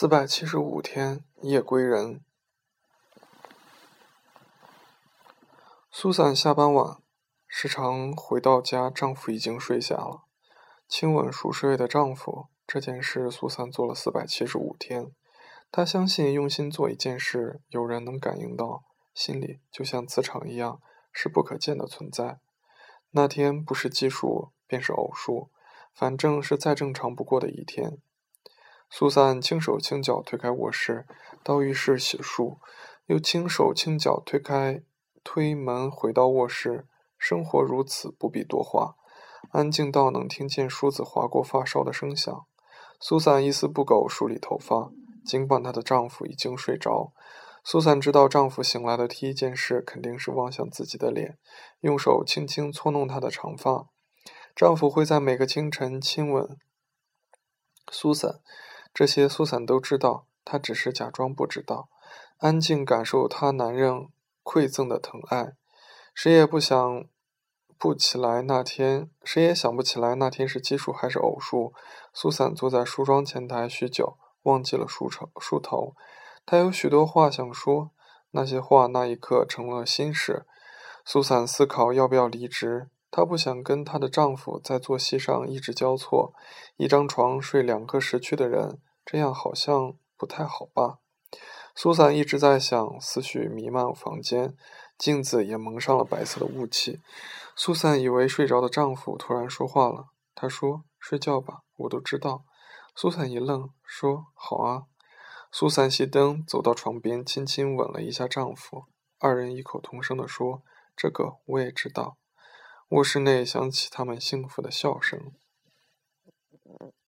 四百七十五天夜归人。苏珊下班晚，时常回到家，丈夫已经睡下了。亲吻熟睡的丈夫这件事，苏珊做了四百七十五天。她相信，用心做一件事，有人能感应到，心里就像磁场一样，是不可见的存在。那天不是奇数，便是偶数，反正是再正常不过的一天。苏珊轻手轻脚推开卧室，到浴室洗漱，又轻手轻脚推开推门回到卧室。生活如此，不必多话，安静到能听见梳子划过发梢的声响。苏珊一丝不苟梳理头发，尽管她的丈夫已经睡着。苏珊知道，丈夫醒来的第一件事肯定是望向自己的脸，用手轻轻搓弄她的长发。丈夫会在每个清晨亲吻苏珊。这些苏珊都知道，她只是假装不知道，安静感受她男人馈赠的疼爱。谁也不想不起来那天，谁也想不起来那天是奇数还是偶数。苏珊坐在梳妆前台许久，忘记了梳头。梳头，她有许多话想说，那些话那一刻成了心事。苏珊思考要不要离职。她不想跟她的丈夫在作息上一直交错，一张床睡两个时区的人，这样好像不太好吧？苏珊一直在想，思绪弥漫房间，镜子也蒙上了白色的雾气。苏珊以为睡着的丈夫突然说话了，他说：“睡觉吧，我都知道。”苏珊一愣，说：“好啊。”苏珊熄灯，走到床边，轻轻吻了一下丈夫，二人异口同声地说：“这个我也知道。”卧室内响起他们幸福的笑声。